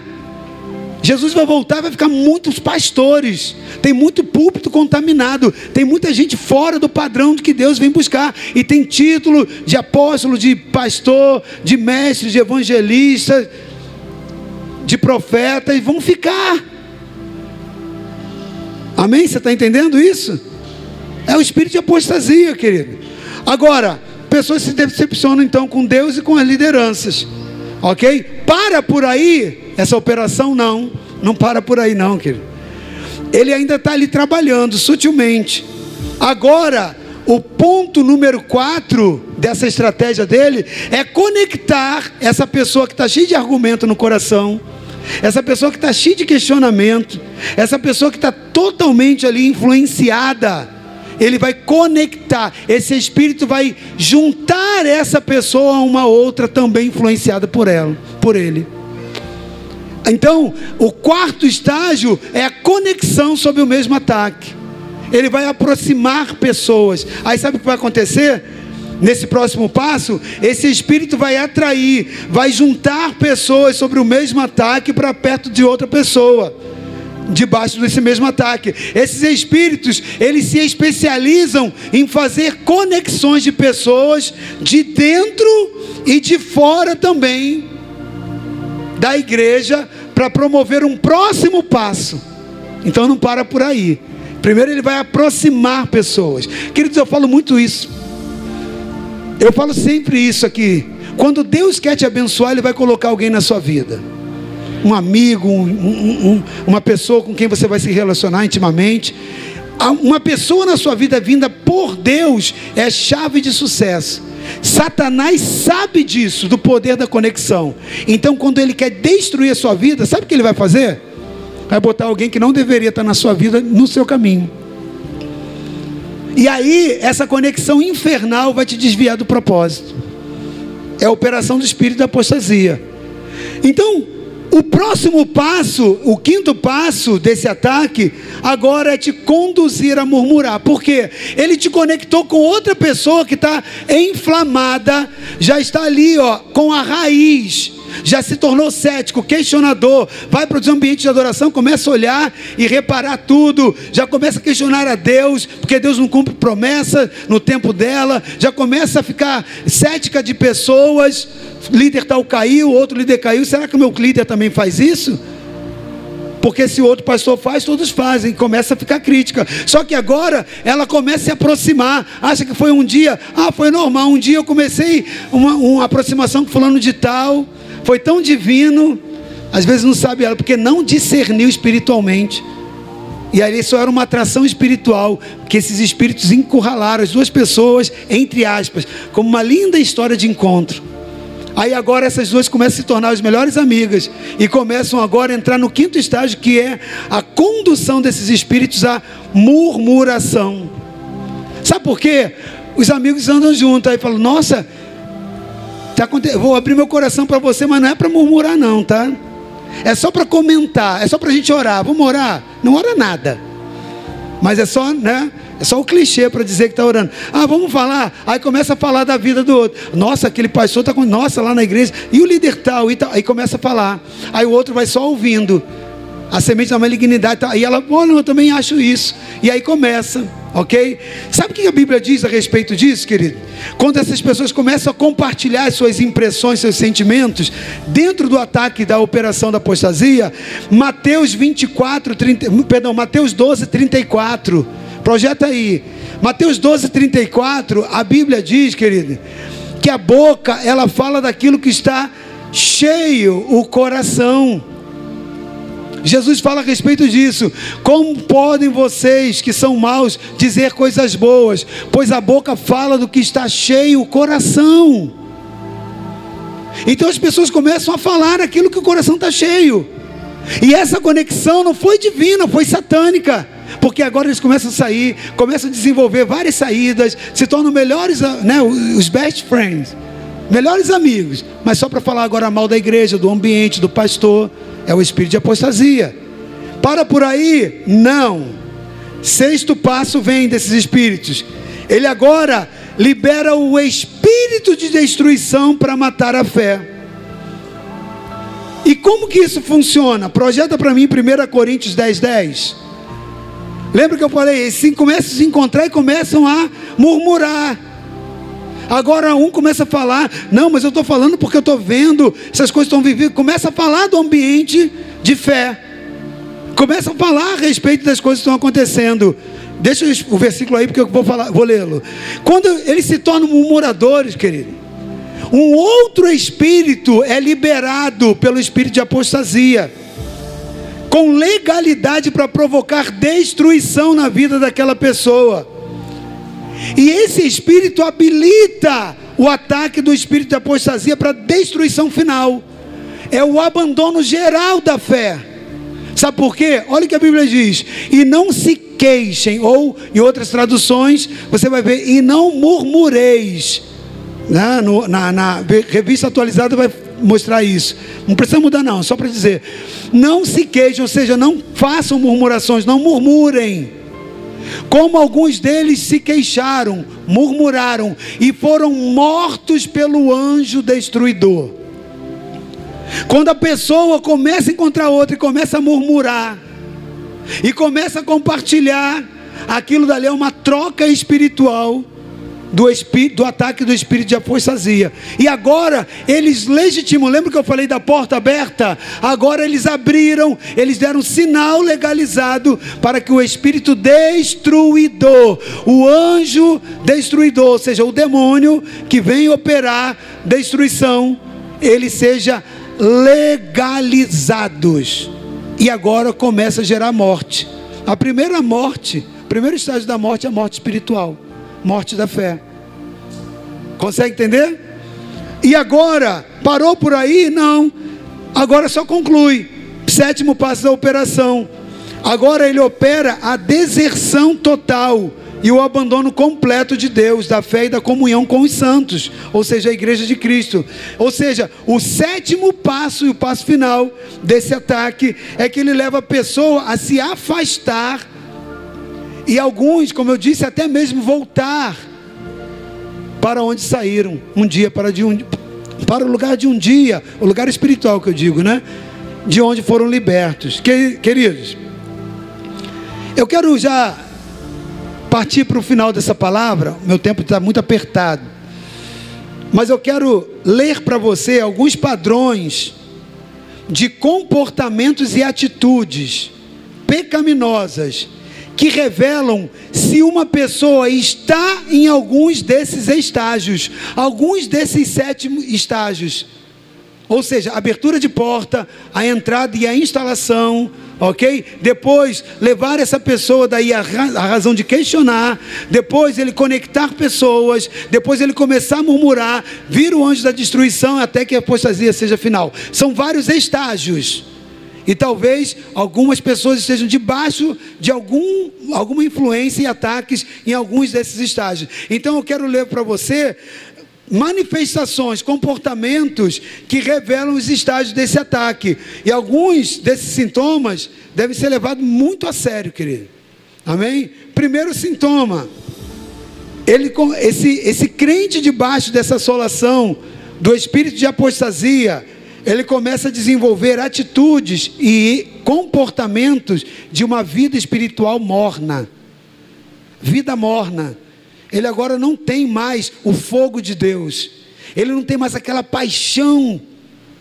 Jesus vai voltar, vai ficar muitos pastores, tem muito púlpito contaminado, tem muita gente fora do padrão de que Deus vem buscar, e tem título de apóstolo, de pastor, de mestre, de evangelista, de profeta, e vão ficar. Amém? Você está entendendo isso? É o espírito de apostasia, querido. Agora, pessoas se decepcionam então com Deus e com as lideranças. Ok? Para por aí, essa operação não, não para por aí não, querido. Ele ainda está ali trabalhando sutilmente. Agora, o ponto número 4 dessa estratégia dele é conectar essa pessoa que está cheia de argumento no coração, essa pessoa que está cheia de questionamento, essa pessoa que está totalmente ali influenciada ele vai conectar, esse espírito vai juntar essa pessoa a uma outra também influenciada por ela, por ele. Então, o quarto estágio é a conexão sobre o mesmo ataque. Ele vai aproximar pessoas. Aí sabe o que vai acontecer? Nesse próximo passo, esse espírito vai atrair, vai juntar pessoas sobre o mesmo ataque para perto de outra pessoa debaixo desse mesmo ataque. Esses espíritos, eles se especializam em fazer conexões de pessoas de dentro e de fora também da igreja para promover um próximo passo. Então não para por aí. Primeiro ele vai aproximar pessoas. Queridos, eu falo muito isso. Eu falo sempre isso aqui. Quando Deus quer te abençoar, Ele vai colocar alguém na sua vida um amigo, um, um, uma pessoa com quem você vai se relacionar intimamente. Uma pessoa na sua vida vinda por Deus é chave de sucesso. Satanás sabe disso, do poder da conexão. Então, quando ele quer destruir a sua vida, sabe o que ele vai fazer? Vai botar alguém que não deveria estar na sua vida no seu caminho. E aí, essa conexão infernal vai te desviar do propósito. É a operação do espírito da apostasia. Então, o próximo passo, o quinto passo desse ataque, agora é te conduzir a murmurar. Por quê? Ele te conectou com outra pessoa que está inflamada, já está ali, ó, com a raiz já se tornou cético, questionador, vai para os ambientes de adoração, começa a olhar e reparar tudo, já começa a questionar a Deus, porque Deus não cumpre promessa no tempo dela, já começa a ficar cética de pessoas, líder tal caiu, outro líder caiu, será que o meu líder também faz isso? Porque se o outro pastor faz, todos fazem, começa a ficar crítica. Só que agora ela começa a se aproximar, acha que foi um dia, ah, foi normal, um dia eu comecei uma, uma aproximação com fulano de tal, foi tão divino, às vezes não sabe ela, porque não discerniu espiritualmente. E ali só era uma atração espiritual, que esses espíritos encurralaram as duas pessoas, entre aspas, como uma linda história de encontro. Aí agora essas duas começam a se tornar as melhores amigas e começam agora a entrar no quinto estágio, que é a condução desses espíritos à murmuração. Sabe por quê? Os amigos andam juntos, aí falam: Nossa, Tá, vou abrir meu coração para você, mas não é para murmurar, não, tá? É só para comentar, é só para a gente orar. Vamos orar? Não ora nada. Mas é só, né? É só o clichê para dizer que está orando. Ah, vamos falar. Aí começa a falar da vida do outro. Nossa, aquele pastor está com. Nossa, lá na igreja. E o líder tal, e tal. Aí começa a falar. Aí o outro vai só ouvindo. A semente da malignidade. Tal. E ela, não, eu também acho isso. E aí começa. Ok? Sabe o que a Bíblia diz a respeito disso, querido? Quando essas pessoas começam a compartilhar suas impressões, seus sentimentos, dentro do ataque da operação da apostasia, Mateus 24, 30, perdão, Mateus 12, 34. Projeta aí. Mateus 12, 34, a Bíblia diz, querido, que a boca, ela fala daquilo que está cheio o coração. Jesus fala a respeito disso. Como podem vocês que são maus dizer coisas boas? Pois a boca fala do que está cheio o coração. Então as pessoas começam a falar aquilo que o coração está cheio. E essa conexão não foi divina, foi satânica. Porque agora eles começam a sair, começam a desenvolver várias saídas, se tornam melhores, né, os best friends, melhores amigos, mas só para falar agora mal da igreja, do ambiente, do pastor. É o espírito de apostasia. Para por aí? Não. Sexto passo vem desses espíritos. Ele agora libera o espírito de destruição para matar a fé. E como que isso funciona? Projeta para mim 1 Coríntios 10, 10. Lembra que eu falei? Eles começam a se encontrar e começam a murmurar. Agora um começa a falar, não, mas eu estou falando porque eu estou vendo, essas coisas estão vivendo. Começa a falar do ambiente de fé. Começa a falar a respeito das coisas que estão acontecendo. Deixa o versículo aí, porque eu vou vou lê-lo. Quando eles se tornam murmuradores, querido, um outro espírito é liberado pelo espírito de apostasia, com legalidade para provocar destruição na vida daquela pessoa. E esse espírito habilita o ataque do espírito de apostasia para destruição final. É o abandono geral da fé. Sabe por quê? Olha o que a Bíblia diz: e não se queixem, ou em outras traduções, você vai ver, e não murmureis. Na, no, na, na revista atualizada vai mostrar isso. Não precisa mudar, não, só para dizer. Não se queixem, ou seja, não façam murmurações, não murmurem como alguns deles se queixaram, murmuraram e foram mortos pelo anjo destruidor. Quando a pessoa começa a encontrar outra e começa a murmurar, e começa a compartilhar, aquilo dali é uma troca espiritual do, espírito, do ataque do espírito de apostasia. E agora eles legitimam, lembra que eu falei da porta aberta? Agora eles abriram, eles deram um sinal legalizado para que o espírito destruidor, o anjo destruidor, ou seja, o demônio que vem operar destruição, ele seja legalizados. E agora começa a gerar morte. A primeira morte, o primeiro estágio da morte é a morte espiritual morte da fé. Consegue entender? E agora, parou por aí? Não. Agora só conclui. Sétimo passo da operação. Agora ele opera a deserção total e o abandono completo de Deus, da fé e da comunhão com os santos, ou seja, a igreja de Cristo. Ou seja, o sétimo passo e o passo final desse ataque é que ele leva a pessoa a se afastar e alguns, como eu disse, até mesmo voltar para onde saíram um dia para de um para o lugar de um dia, o lugar espiritual que eu digo, né? De onde foram libertos. Queridos, eu quero já partir para o final dessa palavra, meu tempo está muito apertado. Mas eu quero ler para você alguns padrões de comportamentos e atitudes pecaminosas que revelam se uma pessoa está em alguns desses estágios, alguns desses sete estágios. Ou seja, abertura de porta, a entrada e a instalação, ok? Depois levar essa pessoa daí a, a, razão de questionar, depois ele conectar pessoas, depois ele começar a murmurar, vir o anjo da destruição até que a apostasia seja final. São vários estágios. E talvez algumas pessoas estejam debaixo de algum, alguma influência e ataques em alguns desses estágios. Então eu quero ler para você manifestações, comportamentos que revelam os estágios desse ataque. E alguns desses sintomas devem ser levados muito a sério, querido. Amém? Primeiro sintoma, ele, esse, esse crente debaixo dessa assolação do espírito de apostasia, ele começa a desenvolver atitudes e comportamentos de uma vida espiritual morna. Vida morna. Ele agora não tem mais o fogo de Deus. Ele não tem mais aquela paixão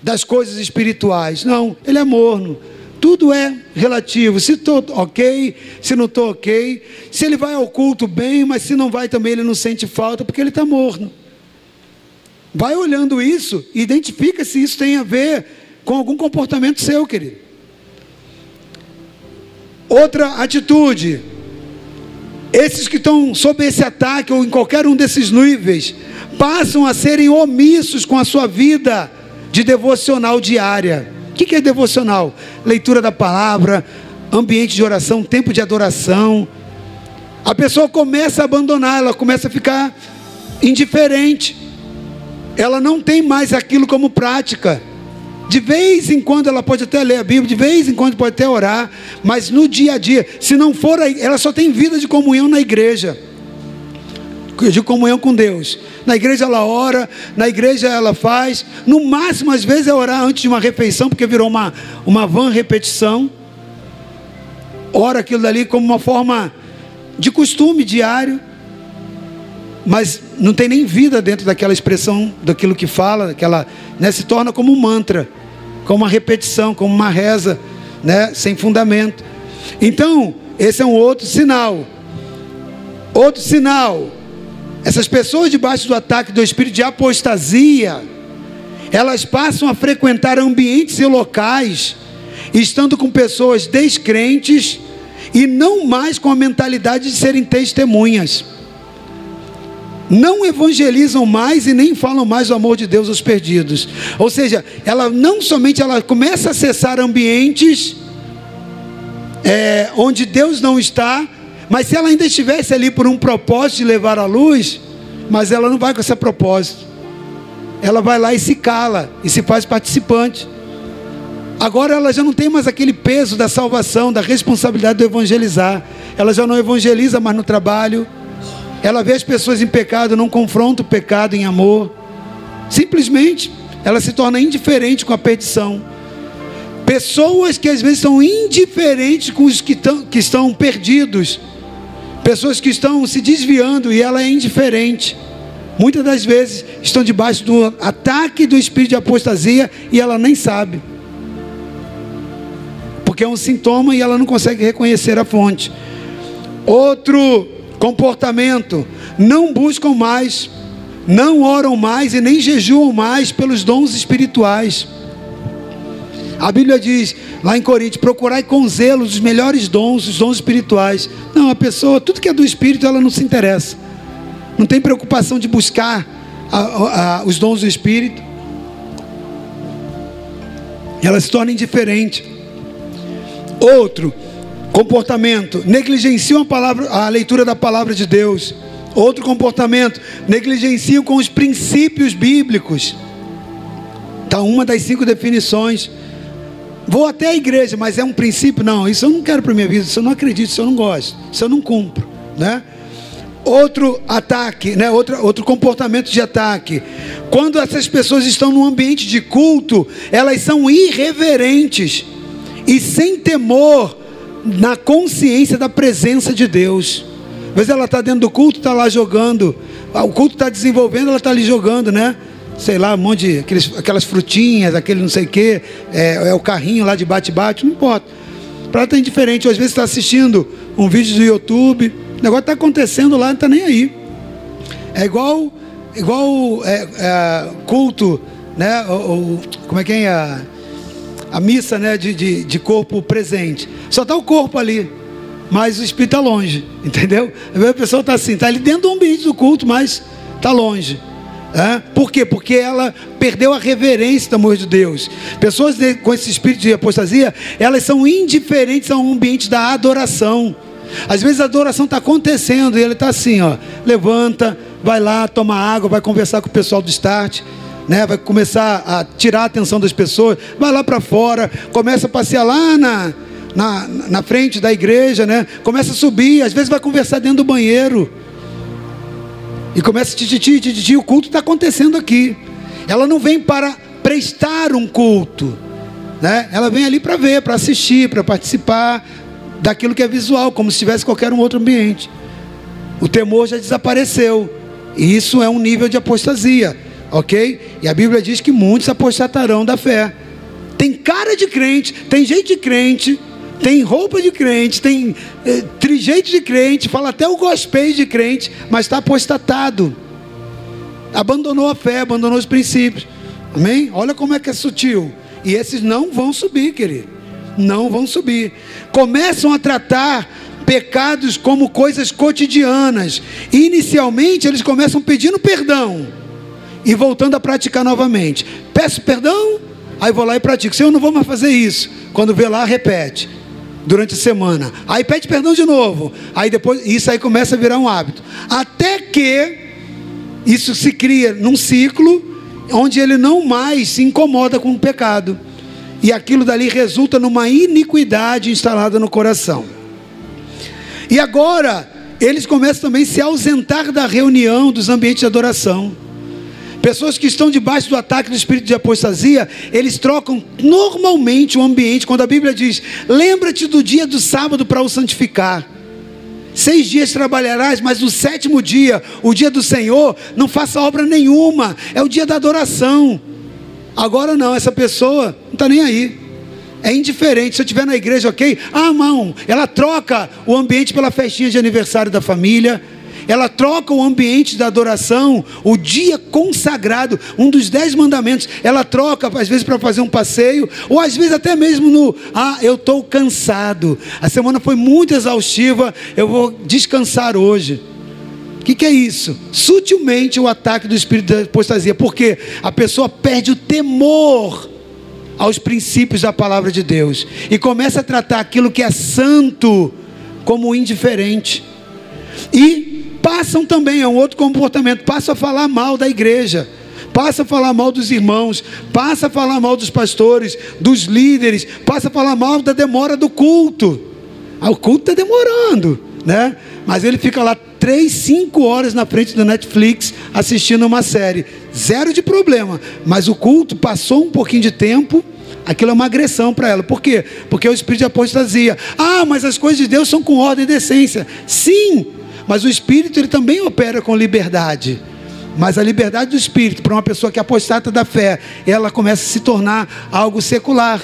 das coisas espirituais. Não, ele é morno. Tudo é relativo. Se estou ok, se não estou ok. Se ele vai ao culto bem, mas se não vai também, ele não sente falta, porque ele está morno. Vai olhando isso e identifica se isso tem a ver com algum comportamento seu, querido. Outra atitude, esses que estão sob esse ataque ou em qualquer um desses níveis, passam a serem omissos com a sua vida de devocional diária. O que é devocional? Leitura da palavra, ambiente de oração, tempo de adoração. A pessoa começa a abandonar, ela começa a ficar indiferente. Ela não tem mais aquilo como prática. De vez em quando ela pode até ler a Bíblia, de vez em quando pode até orar, mas no dia a dia, se não for, ela só tem vida de comunhão na igreja, de comunhão com Deus. Na igreja ela ora, na igreja ela faz, no máximo às vezes é orar antes de uma refeição, porque virou uma, uma van repetição. Ora aquilo dali como uma forma de costume diário, mas não tem nem vida dentro daquela expressão, daquilo que fala, daquela, né, se torna como um mantra, como uma repetição, como uma reza, né, sem fundamento. Então, esse é um outro sinal. Outro sinal. Essas pessoas debaixo do ataque do espírito de apostasia, elas passam a frequentar ambientes e locais, estando com pessoas descrentes e não mais com a mentalidade de serem testemunhas não evangelizam mais e nem falam mais do amor de Deus aos perdidos. Ou seja, ela não somente ela começa a acessar ambientes é, onde Deus não está, mas se ela ainda estivesse ali por um propósito de levar a luz, mas ela não vai com esse propósito. Ela vai lá e se cala e se faz participante. Agora ela já não tem mais aquele peso da salvação, da responsabilidade de evangelizar. Ela já não evangeliza mais no trabalho, ela vê as pessoas em pecado, não confronta o pecado em amor. Simplesmente, ela se torna indiferente com a perdição. Pessoas que às vezes são indiferentes com os que, tão, que estão perdidos. Pessoas que estão se desviando e ela é indiferente. Muitas das vezes estão debaixo do ataque do espírito de apostasia e ela nem sabe. Porque é um sintoma e ela não consegue reconhecer a fonte. Outro comportamento, não buscam mais, não oram mais e nem jejuam mais pelos dons espirituais. A Bíblia diz lá em Coríntios: procurai com zelo os melhores dons, os dons espirituais. Não, a pessoa, tudo que é do espírito, ela não se interessa, não tem preocupação de buscar a, a, os dons do espírito, ela se torna indiferente. Outro, Comportamento, negligenciam a, palavra, a leitura da palavra de Deus. Outro comportamento, negligenciam com os princípios bíblicos. Está uma das cinco definições. Vou até a igreja, mas é um princípio? Não, isso eu não quero para minha vida, isso eu não acredito, isso eu não gosto, isso eu não cumpro, né? Outro ataque, né? outro, outro comportamento de ataque. Quando essas pessoas estão num ambiente de culto, elas são irreverentes e sem temor na consciência da presença de Deus. Às vezes ela está dentro do culto, está lá jogando. O culto está desenvolvendo, ela está ali jogando, né? Sei lá, um monte de aqueles, aquelas frutinhas, aquele não sei o quê, é, é o carrinho lá de bate-bate, não importa. Para ela está indiferente. Às vezes está assistindo um vídeo do YouTube, o negócio está acontecendo lá, não está nem aí. É igual, igual é, é, culto, né? O, como é que é a, missa, né? De, de, de corpo presente. Só está o corpo ali, mas o espírito está longe, entendeu? A pessoa está assim, está ali dentro do ambiente do culto, mas está longe. É? Por quê? Porque ela perdeu a reverência do amor de Deus. Pessoas com esse espírito de apostasia, elas são indiferentes ao ambiente da adoração. Às vezes a adoração está acontecendo e ele está assim, ó, levanta, vai lá, toma água, vai conversar com o pessoal do start, né? Vai começar a tirar a atenção das pessoas, vai lá para fora, começa a passear lá na, na, na frente da igreja, né? Começa a subir, às vezes vai conversar dentro do banheiro. E começa a tititi, tititi, o culto está acontecendo aqui. Ela não vem para prestar um culto, né? Ela vem ali para ver, para assistir, para participar, daquilo que é visual, como se tivesse qualquer um outro ambiente. O temor já desapareceu. E isso é um nível de apostasia, ok? E a Bíblia diz que muitos apostatarão da fé. Tem cara de crente, tem jeito de crente, tem roupa de crente, tem eh, trijeito de crente, fala até o gospel de crente, mas está apostatado. Abandonou a fé, abandonou os princípios. Amém? Olha como é que é sutil. E esses não vão subir, querido não vão subir. Começam a tratar pecados como coisas cotidianas. Inicialmente, eles começam pedindo perdão e voltando a praticar novamente. Peço perdão, aí vou lá e pratico. Senhor, não vou mais fazer isso. Quando vê lá, repete. Durante a semana. Aí pede perdão de novo. Aí depois, isso aí começa a virar um hábito. Até que isso se cria num ciclo onde ele não mais se incomoda com o pecado e aquilo dali resulta numa iniquidade instalada no coração. E agora, eles começam também a se ausentar da reunião, dos ambientes de adoração. Pessoas que estão debaixo do ataque do espírito de apostasia, eles trocam normalmente o ambiente, quando a Bíblia diz: lembra-te do dia do sábado para o santificar. Seis dias trabalharás, mas no sétimo dia, o dia do Senhor, não faça obra nenhuma, é o dia da adoração. Agora não, essa pessoa não está nem aí. É indiferente. Se eu estiver na igreja, ok? Ah, mão, ela troca o ambiente pela festinha de aniversário da família. Ela troca o ambiente da adoração, o dia consagrado, um dos dez mandamentos. Ela troca, às vezes, para fazer um passeio, ou às vezes até mesmo no. Ah, eu estou cansado. A semana foi muito exaustiva, eu vou descansar hoje. O que, que, é isso? Sutilmente o ataque do espírito da apostasia, porque a pessoa perde o temor aos princípios da palavra de Deus e começa a tratar aquilo que é santo como indiferente. E passam também a um outro comportamento, passam a falar mal da igreja, passa a falar mal dos irmãos, passa a falar mal dos pastores, dos líderes, passa a falar mal da demora do culto. Ah, o culto está demorando, né? Mas ele fica lá três, cinco horas na frente do Netflix assistindo uma série. Zero de problema. Mas o culto passou um pouquinho de tempo. Aquilo é uma agressão para ela. Por quê? Porque é o espírito de apostasia. Ah, mas as coisas de Deus são com ordem e decência. Sim, mas o espírito ele também opera com liberdade. Mas a liberdade do espírito para uma pessoa que é apostata da fé, ela começa a se tornar algo secular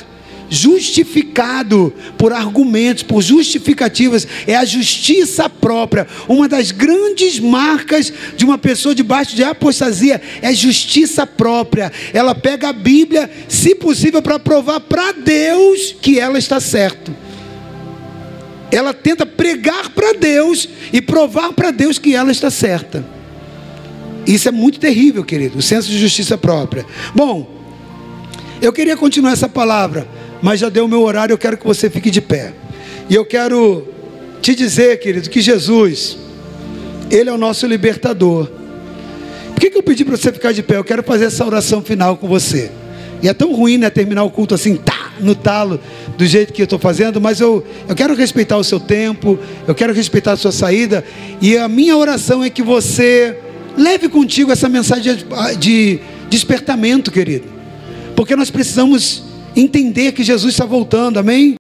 justificado por argumentos, por justificativas, é a justiça própria. Uma das grandes marcas de uma pessoa debaixo de apostasia é justiça própria. Ela pega a Bíblia, se possível, para provar para Deus que ela está certa. Ela tenta pregar para Deus e provar para Deus que ela está certa. Isso é muito terrível, querido, o senso de justiça própria. Bom, eu queria continuar essa palavra mas já deu o meu horário, eu quero que você fique de pé. E eu quero te dizer, querido, que Jesus, Ele é o nosso libertador. Por que, que eu pedi para você ficar de pé? Eu quero fazer essa oração final com você. E é tão ruim, né, terminar o culto assim, tá, no talo, do jeito que eu estou fazendo, mas eu, eu quero respeitar o seu tempo, eu quero respeitar a sua saída, e a minha oração é que você leve contigo essa mensagem de, de despertamento, querido, porque nós precisamos entender que Jesus está voltando, amém?